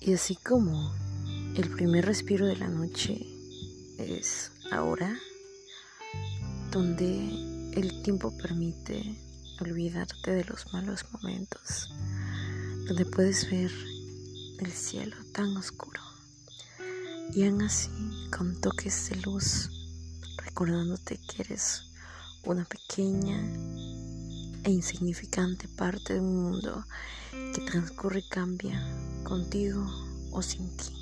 Y así como el primer respiro de la noche es ahora, donde el tiempo permite olvidarte de los malos momentos, donde puedes ver el cielo tan oscuro. Y aún así con toques de luz, recordándote que eres una pequeña e insignificante parte de un mundo que transcurre y cambia contigo o sin ti.